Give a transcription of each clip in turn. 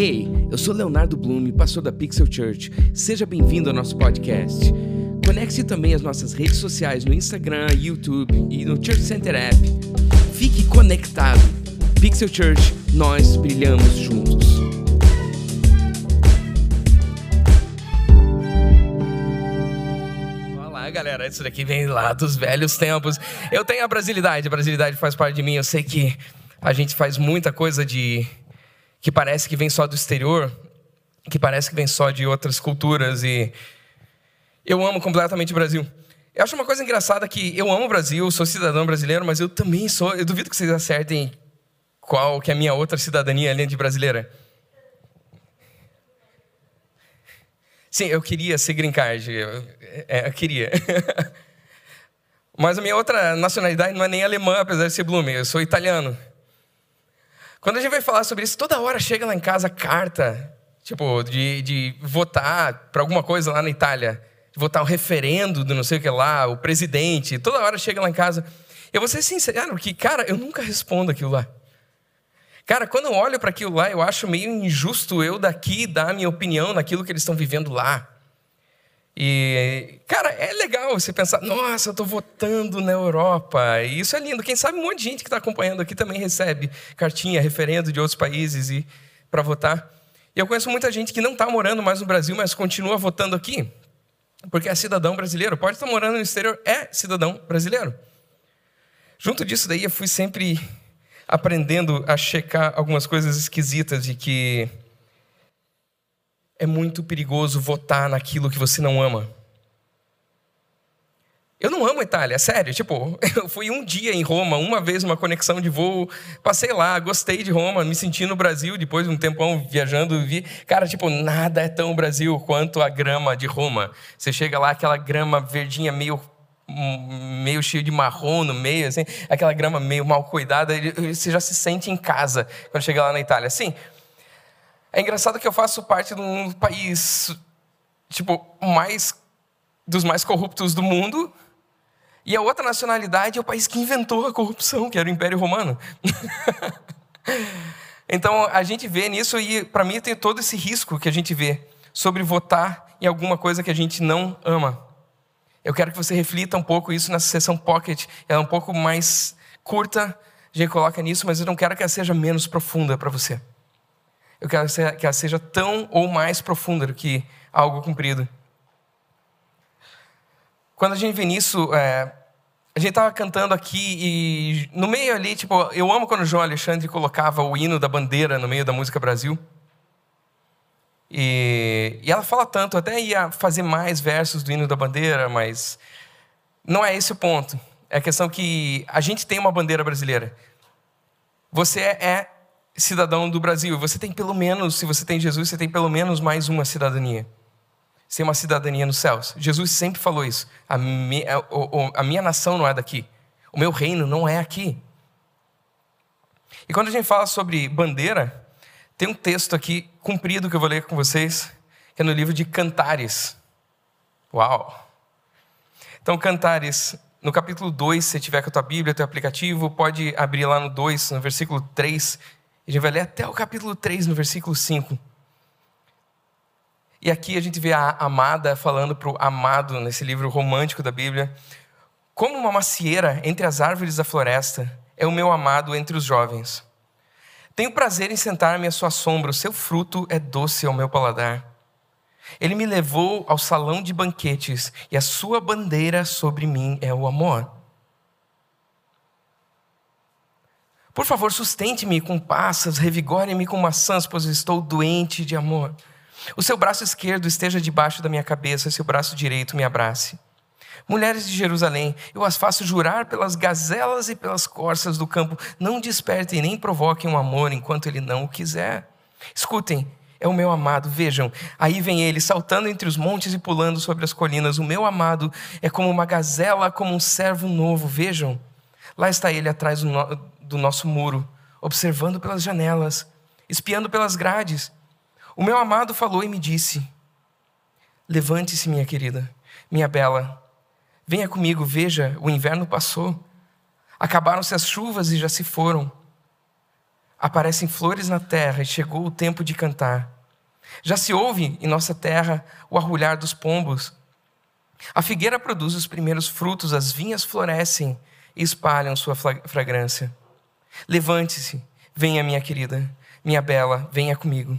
Ei, eu sou Leonardo Blume, pastor da Pixel Church. Seja bem-vindo ao nosso podcast. Conecte também as nossas redes sociais no Instagram, YouTube e no Church Center App. Fique conectado. Pixel Church, nós brilhamos juntos. Galera. Isso daqui vem lá dos velhos tempos. Eu tenho a brasilidade, a brasilidade faz parte de mim. Eu sei que a gente faz muita coisa de que parece que vem só do exterior, que parece que vem só de outras culturas e eu amo completamente o Brasil. Eu acho uma coisa engraçada que eu amo o Brasil, sou cidadão brasileiro, mas eu também sou, eu duvido que vocês acertem qual que é a minha outra cidadania além de brasileira. Sim, eu queria ser green card, eu, é, eu queria. mas a minha outra nacionalidade não é nem alemã, apesar de ser Blume, eu sou italiano. Quando a gente vai falar sobre isso, toda hora chega lá em casa carta, tipo, de, de votar para alguma coisa lá na Itália, de votar um referendo do não sei o que lá, o presidente, toda hora chega lá em casa. Eu vou ser sincero que, cara, eu nunca respondo aquilo lá. Cara, quando eu olho para aquilo lá, eu acho meio injusto eu daqui dar a minha opinião naquilo que eles estão vivendo lá. E, cara, é legal você pensar, nossa, eu estou votando na Europa. E isso é lindo. Quem sabe um monte de gente que está acompanhando aqui também recebe cartinha, referendo de outros países e para votar. E eu conheço muita gente que não está morando mais no Brasil, mas continua votando aqui, porque é cidadão brasileiro. Pode estar morando no exterior, é cidadão brasileiro. Junto disso daí, eu fui sempre aprendendo a checar algumas coisas esquisitas de que é muito perigoso votar naquilo que você não ama. Eu não amo Itália, é sério. Tipo, eu fui um dia em Roma, uma vez uma conexão de voo, passei lá, gostei de Roma, me senti no Brasil depois de um tempão viajando, vi, cara, tipo, nada é tão Brasil quanto a grama de Roma. Você chega lá, aquela grama verdinha meio meio cheio de marrom no meio, assim, aquela grama meio mal cuidada, você já se sente em casa quando chega lá na Itália. Sim, é engraçado que eu faço parte de um país, tipo, mais dos mais corruptos do mundo, e a outra nacionalidade é o país que inventou a corrupção, que era o Império Romano. então a gente vê nisso e para mim tem todo esse risco que a gente vê sobre votar em alguma coisa que a gente não ama. Eu quero que você reflita um pouco isso nessa sessão pocket. Ela é um pouco mais curta, a gente coloca nisso, mas eu não quero que ela seja menos profunda para você. Eu quero que ela seja tão ou mais profunda do que algo cumprido. Quando a gente vê nisso, é, a gente estava cantando aqui e no meio ali, tipo, eu amo quando o João Alexandre colocava o hino da bandeira no meio da música Brasil. E, e ela fala tanto, até ia fazer mais versos do hino da bandeira, mas não é esse o ponto. É a questão que a gente tem uma bandeira brasileira. Você é cidadão do Brasil. Você tem pelo menos, se você tem Jesus, você tem pelo menos mais uma cidadania. Você tem uma cidadania nos céus. Jesus sempre falou isso. A minha, a minha nação não é daqui. O meu reino não é aqui. E quando a gente fala sobre bandeira, tem um texto aqui cumprido que eu vou ler com vocês, que é no livro de Cantares. Uau! Então, Cantares, no capítulo 2, se tiver com a tua Bíblia, teu aplicativo, pode abrir lá no 2, no versículo 3, a gente vai ler até o capítulo 3, no versículo 5. E aqui a gente vê a amada falando para o amado, nesse livro romântico da Bíblia: Como uma macieira entre as árvores da floresta, é o meu amado entre os jovens. Tenho prazer em sentar-me à sua sombra, o seu fruto é doce ao meu paladar. Ele me levou ao salão de banquetes, e a sua bandeira sobre mim é o amor. Por favor, sustente-me com passas, revigore-me com maçãs, pois estou doente de amor. O seu braço esquerdo esteja debaixo da minha cabeça, seu braço direito me abrace. Mulheres de Jerusalém, eu as faço jurar pelas gazelas e pelas corças do campo, não despertem nem provoquem um amor enquanto ele não o quiser. Escutem, é o meu amado, vejam, aí vem ele saltando entre os montes e pulando sobre as colinas. O meu amado é como uma gazela, como um servo novo, vejam. Lá está ele atrás do, nosso muro, observando pelas janelas, espiando pelas grades. O meu amado falou e me disse: Levante-se, minha querida, minha bela, venha comigo, veja, o inverno passou, acabaram-se as chuvas e já se foram. Aparecem flores na terra e chegou o tempo de cantar. Já se ouve em nossa terra o arrulhar dos pombos. A figueira produz os primeiros frutos, as vinhas florescem e espalham sua fragrância. Levante-se, venha, minha querida, minha bela, venha comigo.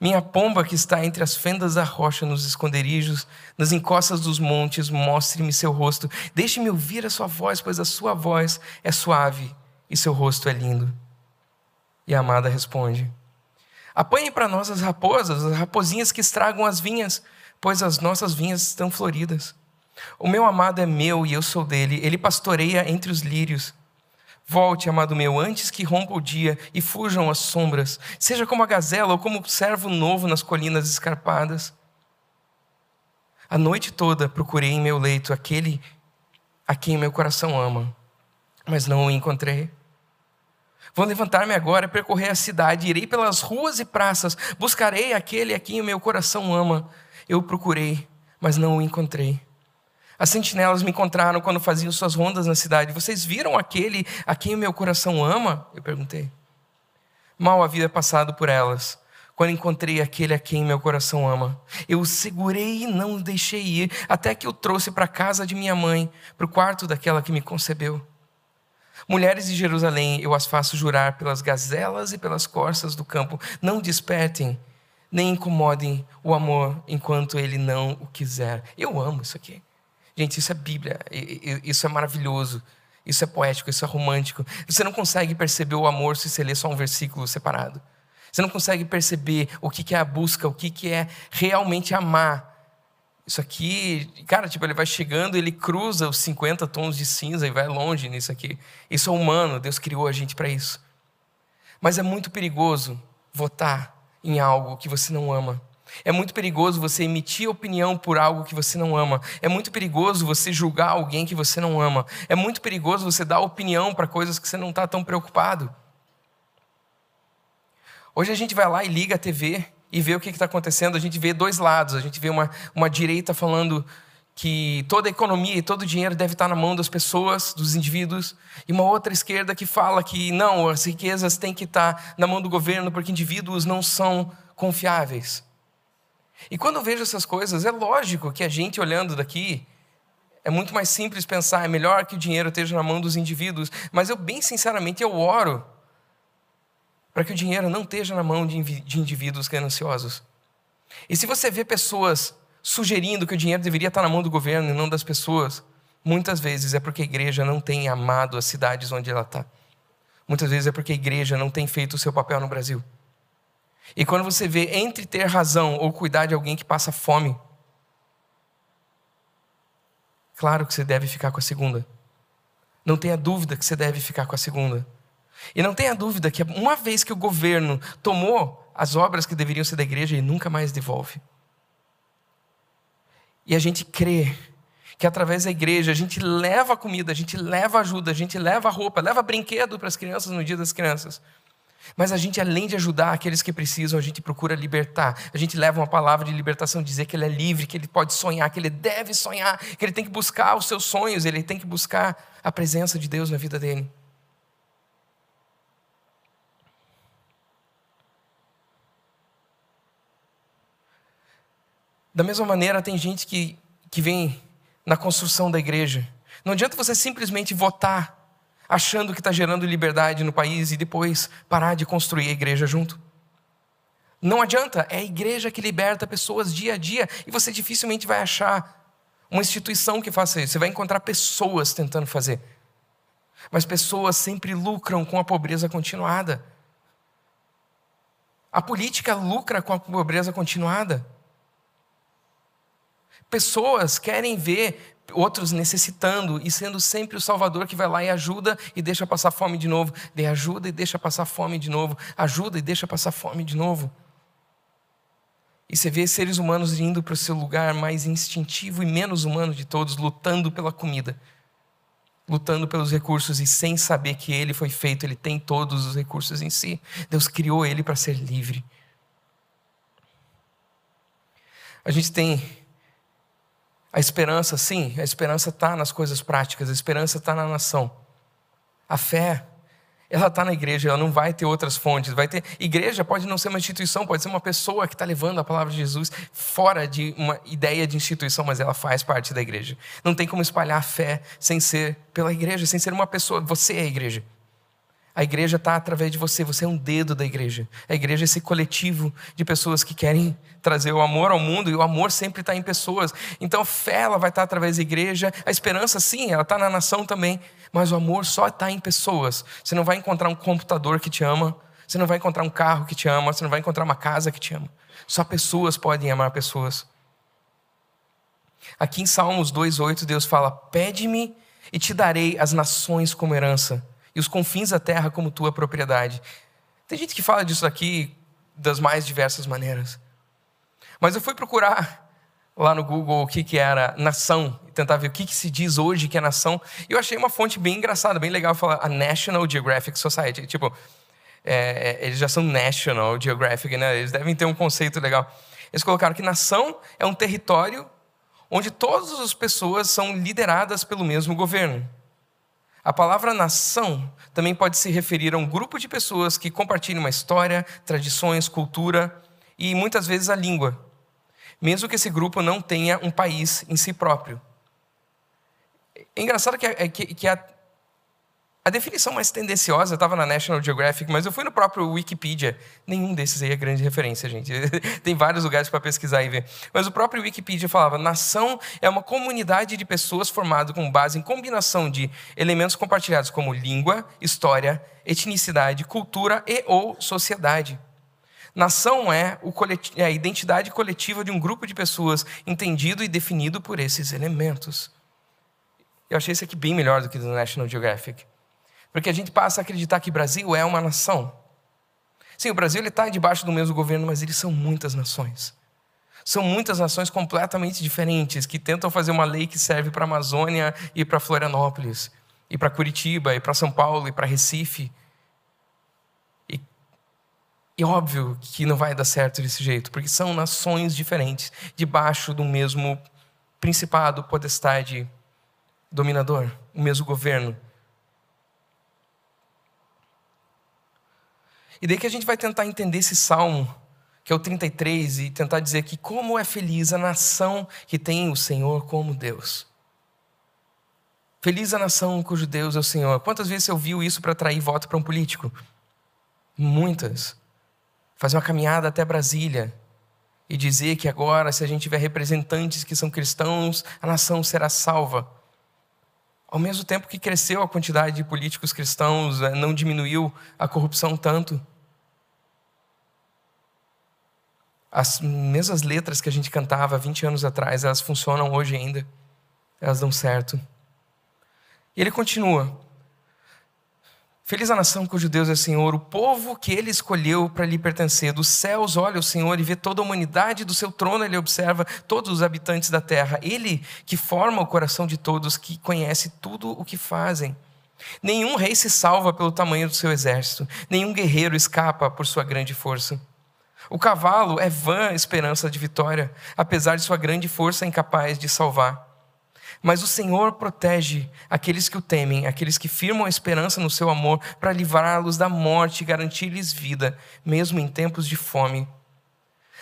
Minha pomba que está entre as fendas da rocha, nos esconderijos, nas encostas dos montes, mostre-me seu rosto. Deixe-me ouvir a sua voz, pois a sua voz é suave e seu rosto é lindo. E a amada responde: Apanhe para nós as raposas, as raposinhas que estragam as vinhas, pois as nossas vinhas estão floridas. O meu amado é meu e eu sou dele, ele pastoreia entre os lírios. Volte, amado meu, antes que rompa o dia e fujam as sombras. Seja como a gazela ou como o servo novo nas colinas escarpadas. A noite toda procurei em meu leito aquele a quem meu coração ama, mas não o encontrei. Vou levantar-me agora percorrer a cidade, irei pelas ruas e praças, buscarei aquele a quem o meu coração ama. Eu procurei, mas não o encontrei. As sentinelas me encontraram quando faziam suas rondas na cidade. Vocês viram aquele a quem o meu coração ama? Eu perguntei. Mal havia passado por elas, quando encontrei aquele a quem meu coração ama. Eu o segurei e não o deixei ir, até que o trouxe para a casa de minha mãe, para o quarto daquela que me concebeu. Mulheres de Jerusalém, eu as faço jurar pelas gazelas e pelas corças do campo: não despertem, nem incomodem o amor enquanto ele não o quiser. Eu amo isso aqui. Gente, isso é Bíblia, isso é maravilhoso, isso é poético, isso é romântico. Você não consegue perceber o amor se você ler só um versículo separado. Você não consegue perceber o que é a busca, o que é realmente amar. Isso aqui, cara, tipo, ele vai chegando, ele cruza os 50 tons de cinza e vai longe nisso aqui. Isso é humano, Deus criou a gente para isso. Mas é muito perigoso votar em algo que você não ama. É muito perigoso você emitir opinião por algo que você não ama. É muito perigoso você julgar alguém que você não ama. É muito perigoso você dar opinião para coisas que você não está tão preocupado. Hoje a gente vai lá e liga a TV e vê o que está acontecendo. A gente vê dois lados. A gente vê uma, uma direita falando que toda a economia e todo o dinheiro deve estar na mão das pessoas, dos indivíduos, e uma outra esquerda que fala que não, as riquezas têm que estar na mão do governo porque indivíduos não são confiáveis. E quando eu vejo essas coisas, é lógico que a gente olhando daqui, é muito mais simples pensar, é melhor que o dinheiro esteja na mão dos indivíduos, mas eu, bem sinceramente, eu oro para que o dinheiro não esteja na mão de indivíduos gananciosos. E se você vê pessoas sugerindo que o dinheiro deveria estar na mão do governo e não das pessoas, muitas vezes é porque a igreja não tem amado as cidades onde ela está. Muitas vezes é porque a igreja não tem feito o seu papel no Brasil. E quando você vê entre ter razão ou cuidar de alguém que passa fome, claro que você deve ficar com a segunda. Não tenha dúvida que você deve ficar com a segunda. E não tenha dúvida que uma vez que o governo tomou as obras que deveriam ser da igreja, ele nunca mais devolve. E a gente crê que através da igreja a gente leva comida, a gente leva ajuda, a gente leva roupa, leva brinquedo para as crianças no dia das crianças. Mas a gente, além de ajudar aqueles que precisam, a gente procura libertar. A gente leva uma palavra de libertação, dizer que ele é livre, que ele pode sonhar, que ele deve sonhar, que ele tem que buscar os seus sonhos, ele tem que buscar a presença de Deus na vida dele. Da mesma maneira, tem gente que, que vem na construção da igreja. Não adianta você simplesmente votar achando que está gerando liberdade no país e depois parar de construir a igreja junto. Não adianta, é a igreja que liberta pessoas dia a dia e você dificilmente vai achar uma instituição que faça isso. Você vai encontrar pessoas tentando fazer. Mas pessoas sempre lucram com a pobreza continuada. A política lucra com a pobreza continuada. Pessoas querem ver outros necessitando e sendo sempre o Salvador que vai lá e ajuda e deixa passar fome de novo, de ajuda e deixa passar fome de novo, ajuda e deixa passar fome de novo. E você vê seres humanos indo para o seu lugar mais instintivo e menos humano de todos, lutando pela comida, lutando pelos recursos e sem saber que ele foi feito, ele tem todos os recursos em si. Deus criou ele para ser livre. A gente tem a esperança, sim, a esperança está nas coisas práticas, a esperança está na nação. A fé ela está na igreja, ela não vai ter outras fontes. Vai ter igreja pode não ser uma instituição, pode ser uma pessoa que está levando a palavra de Jesus fora de uma ideia de instituição, mas ela faz parte da igreja. Não tem como espalhar a fé sem ser pela igreja, sem ser uma pessoa. Você é a igreja. A igreja está através de você, você é um dedo da igreja. A igreja é esse coletivo de pessoas que querem trazer o amor ao mundo e o amor sempre está em pessoas. Então a fé ela vai estar tá através da igreja, a esperança sim, ela está na nação também, mas o amor só está em pessoas. Você não vai encontrar um computador que te ama, você não vai encontrar um carro que te ama, você não vai encontrar uma casa que te ama. Só pessoas podem amar pessoas. Aqui em Salmos 2,8 Deus fala: Pede-me e te darei as nações como herança e os confins da terra como tua propriedade. Tem gente que fala disso aqui das mais diversas maneiras. Mas eu fui procurar lá no Google o que, que era nação, e tentar ver o que, que se diz hoje que é nação. E eu achei uma fonte bem engraçada, bem legal, falar a National Geographic Society. Tipo, é, eles já são National Geographic, né? Eles devem ter um conceito legal. Eles colocaram que nação é um território onde todas as pessoas são lideradas pelo mesmo governo. A palavra nação também pode se referir a um grupo de pessoas que compartilham uma história, tradições, cultura e muitas vezes a língua, mesmo que esse grupo não tenha um país em si próprio. É engraçado que, a, que, que a a definição mais tendenciosa estava na National Geographic, mas eu fui no próprio Wikipedia. Nenhum desses aí é grande referência, gente. Tem vários lugares para pesquisar e ver. Mas o próprio Wikipedia falava: nação é uma comunidade de pessoas formada com base em combinação de elementos compartilhados como língua, história, etnicidade, cultura e ou sociedade. Nação é, é a identidade coletiva de um grupo de pessoas entendido e definido por esses elementos. Eu achei isso aqui bem melhor do que do National Geographic. Porque a gente passa a acreditar que Brasil é uma nação. Sim, o Brasil está debaixo do mesmo governo, mas eles são muitas nações. São muitas nações completamente diferentes que tentam fazer uma lei que serve para a Amazônia e para Florianópolis, e para Curitiba, e para São Paulo, e para Recife. E, e óbvio que não vai dar certo desse jeito, porque são nações diferentes, debaixo do mesmo principado, potestade, dominador, o mesmo governo. E daí que a gente vai tentar entender esse salmo, que é o 33, e tentar dizer que como é feliz a nação que tem o Senhor como Deus. Feliz a nação cujo Deus é o Senhor. Quantas vezes você ouviu isso para atrair voto para um político? Muitas. Fazer uma caminhada até Brasília e dizer que agora, se a gente tiver representantes que são cristãos, a nação será salva. Ao mesmo tempo que cresceu a quantidade de políticos cristãos, eh, não diminuiu a corrupção tanto. As mesmas letras que a gente cantava 20 anos atrás, elas funcionam hoje ainda. Elas dão certo. E ele continua: Feliz a nação cujo Deus é Senhor, o povo que ele escolheu para lhe pertencer. Dos céus olha o Senhor e vê toda a humanidade, do seu trono ele observa todos os habitantes da terra. Ele que forma o coração de todos, que conhece tudo o que fazem. Nenhum rei se salva pelo tamanho do seu exército, nenhum guerreiro escapa por sua grande força. O cavalo é vã esperança de vitória, apesar de sua grande força incapaz de salvar. Mas o Senhor protege aqueles que o temem, aqueles que firmam a esperança no seu amor, para livrá-los da morte e garantir-lhes vida, mesmo em tempos de fome.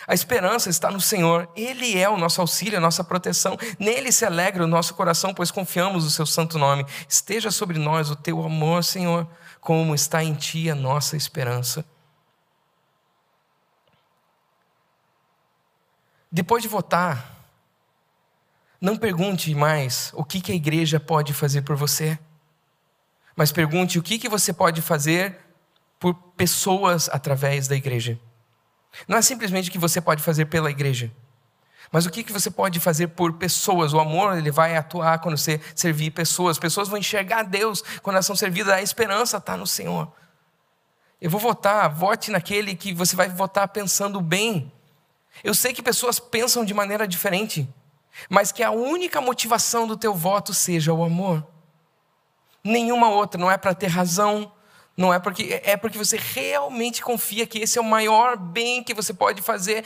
A esperança está no Senhor, Ele é o nosso auxílio, a nossa proteção. Nele se alegra o nosso coração, pois confiamos no Seu santo nome. Esteja sobre nós o Teu amor, Senhor, como está em Ti a nossa esperança. Depois de votar, não pergunte mais o que, a igreja pode fazer por você, mas pergunte o que, você pode fazer por pessoas através da igreja. Não é simplesmente o que você pode fazer pela igreja, mas o que, que você pode fazer por pessoas. O amor ele vai atuar quando você servir pessoas. Pessoas vão enxergar Deus quando elas são servidas. A esperança está no Senhor. Eu vou votar, vote naquele que você vai votar pensando bem. Eu sei que pessoas pensam de maneira diferente mas que a única motivação do teu voto seja o amor. Nenhuma outra, não é para ter razão, não é porque é porque você realmente confia que esse é o maior bem que você pode fazer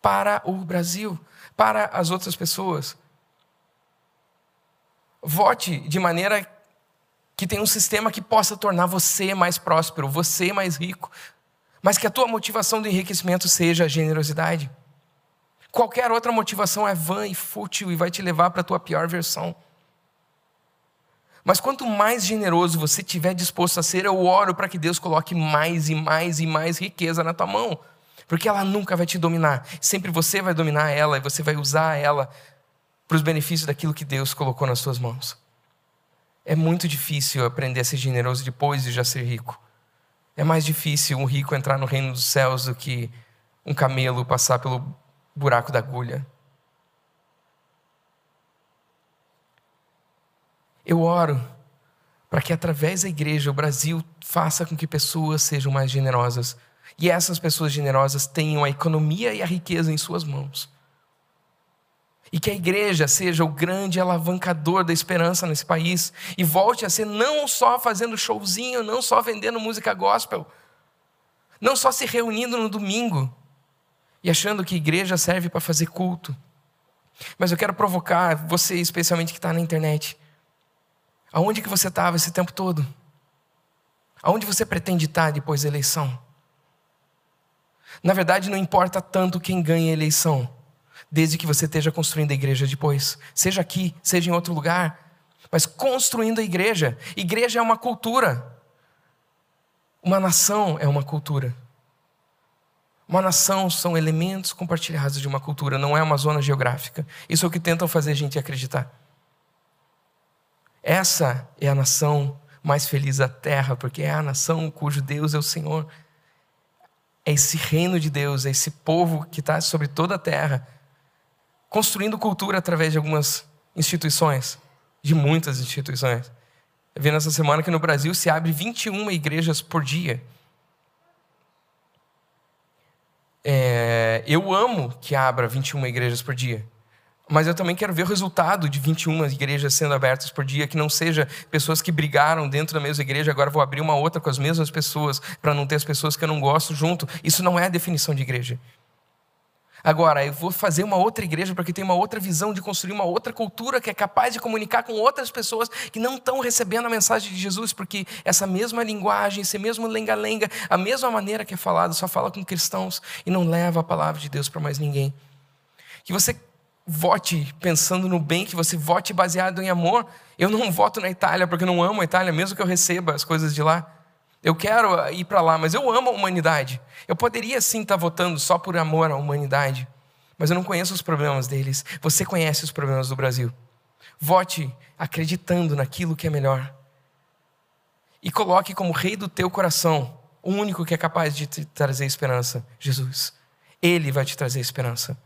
para o Brasil, para as outras pessoas. Vote de maneira que tem um sistema que possa tornar você mais próspero, você mais rico, mas que a tua motivação do enriquecimento seja a generosidade. Qualquer outra motivação é vã e fútil e vai te levar para a tua pior versão. Mas quanto mais generoso você tiver disposto a ser, eu oro para que Deus coloque mais e mais e mais riqueza na tua mão. Porque ela nunca vai te dominar. Sempre você vai dominar ela e você vai usar ela para os benefícios daquilo que Deus colocou nas suas mãos. É muito difícil aprender a ser generoso depois de já ser rico. É mais difícil um rico entrar no reino dos céus do que um camelo passar pelo buraco da agulha. Eu oro para que através da igreja o Brasil faça com que pessoas sejam mais generosas e essas pessoas generosas tenham a economia e a riqueza em suas mãos. E que a igreja seja o grande alavancador da esperança nesse país e volte a ser não só fazendo showzinho, não só vendendo música gospel, não só se reunindo no domingo e achando que igreja serve para fazer culto. Mas eu quero provocar você, especialmente que está na internet, Aonde que você estava esse tempo todo? Aonde você pretende estar depois da eleição? Na verdade, não importa tanto quem ganha a eleição, desde que você esteja construindo a igreja depois, seja aqui, seja em outro lugar, mas construindo a igreja. Igreja é uma cultura. Uma nação é uma cultura. Uma nação são elementos compartilhados de uma cultura, não é uma zona geográfica. Isso é o que tentam fazer a gente acreditar. Essa é a nação mais feliz da terra, porque é a nação cujo Deus é o Senhor. É esse reino de Deus, é esse povo que está sobre toda a terra, construindo cultura através de algumas instituições, de muitas instituições. Eu vi nessa semana que no Brasil se abre 21 igrejas por dia. É, eu amo que abra 21 igrejas por dia. Mas eu também quero ver o resultado de 21 igrejas sendo abertas por dia, que não seja pessoas que brigaram dentro da mesma igreja, agora vou abrir uma outra com as mesmas pessoas, para não ter as pessoas que eu não gosto junto. Isso não é a definição de igreja. Agora, eu vou fazer uma outra igreja porque tem uma outra visão de construir uma outra cultura que é capaz de comunicar com outras pessoas que não estão recebendo a mensagem de Jesus, porque essa mesma linguagem, esse mesmo lenga-lenga, a mesma maneira que é falado, só fala com cristãos e não leva a palavra de Deus para mais ninguém. Que você vote pensando no bem, que você vote baseado em amor. Eu não voto na Itália porque eu não amo a Itália, mesmo que eu receba as coisas de lá. Eu quero ir para lá, mas eu amo a humanidade. Eu poderia sim estar votando só por amor à humanidade, mas eu não conheço os problemas deles. Você conhece os problemas do Brasil. Vote acreditando naquilo que é melhor. E coloque como rei do teu coração o único que é capaz de te trazer esperança, Jesus. Ele vai te trazer esperança.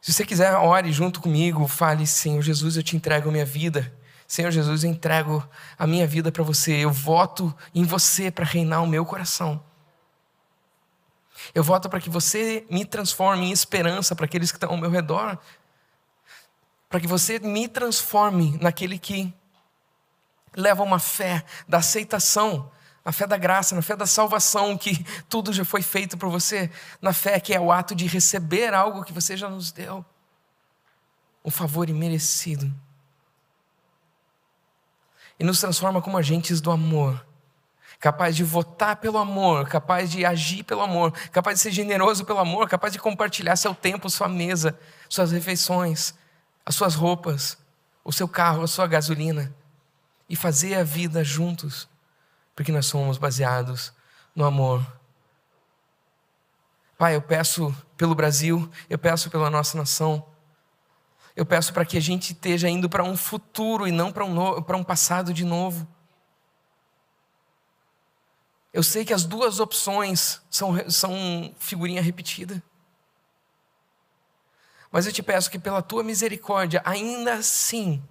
Se você quiser, ore junto comigo, fale: Senhor Jesus, eu te entrego a minha vida. Senhor Jesus, eu entrego a minha vida para você. Eu voto em você para reinar o meu coração. Eu voto para que você me transforme em esperança para aqueles que estão ao meu redor. Para que você me transforme naquele que leva uma fé da aceitação na fé da graça, na fé da salvação, que tudo já foi feito por você, na fé que é o ato de receber algo que você já nos deu, um favor imerecido. E nos transforma como agentes do amor, capaz de votar pelo amor, capaz de agir pelo amor, capaz de ser generoso pelo amor, capaz de compartilhar seu tempo, sua mesa, suas refeições, as suas roupas, o seu carro, a sua gasolina, e fazer a vida juntos porque nós somos baseados no amor. Pai, eu peço pelo Brasil, eu peço pela nossa nação, eu peço para que a gente esteja indo para um futuro e não para um, para um passado de novo. Eu sei que as duas opções são, são figurinha repetida. Mas eu te peço que, pela tua misericórdia, ainda assim,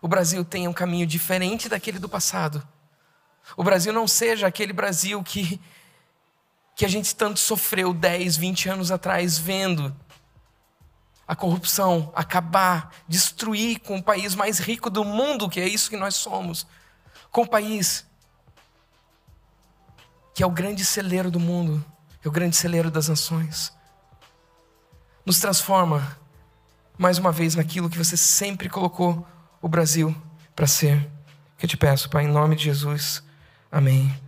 o Brasil tenha um caminho diferente daquele do passado o Brasil não seja aquele Brasil que, que a gente tanto sofreu 10, 20 anos atrás, vendo a corrupção acabar, destruir com o país mais rico do mundo, que é isso que nós somos, com o país que é o grande celeiro do mundo, é o grande celeiro das nações. Nos transforma mais uma vez naquilo que você sempre colocou o Brasil para ser que eu te peço, Pai, em nome de Jesus. Amém.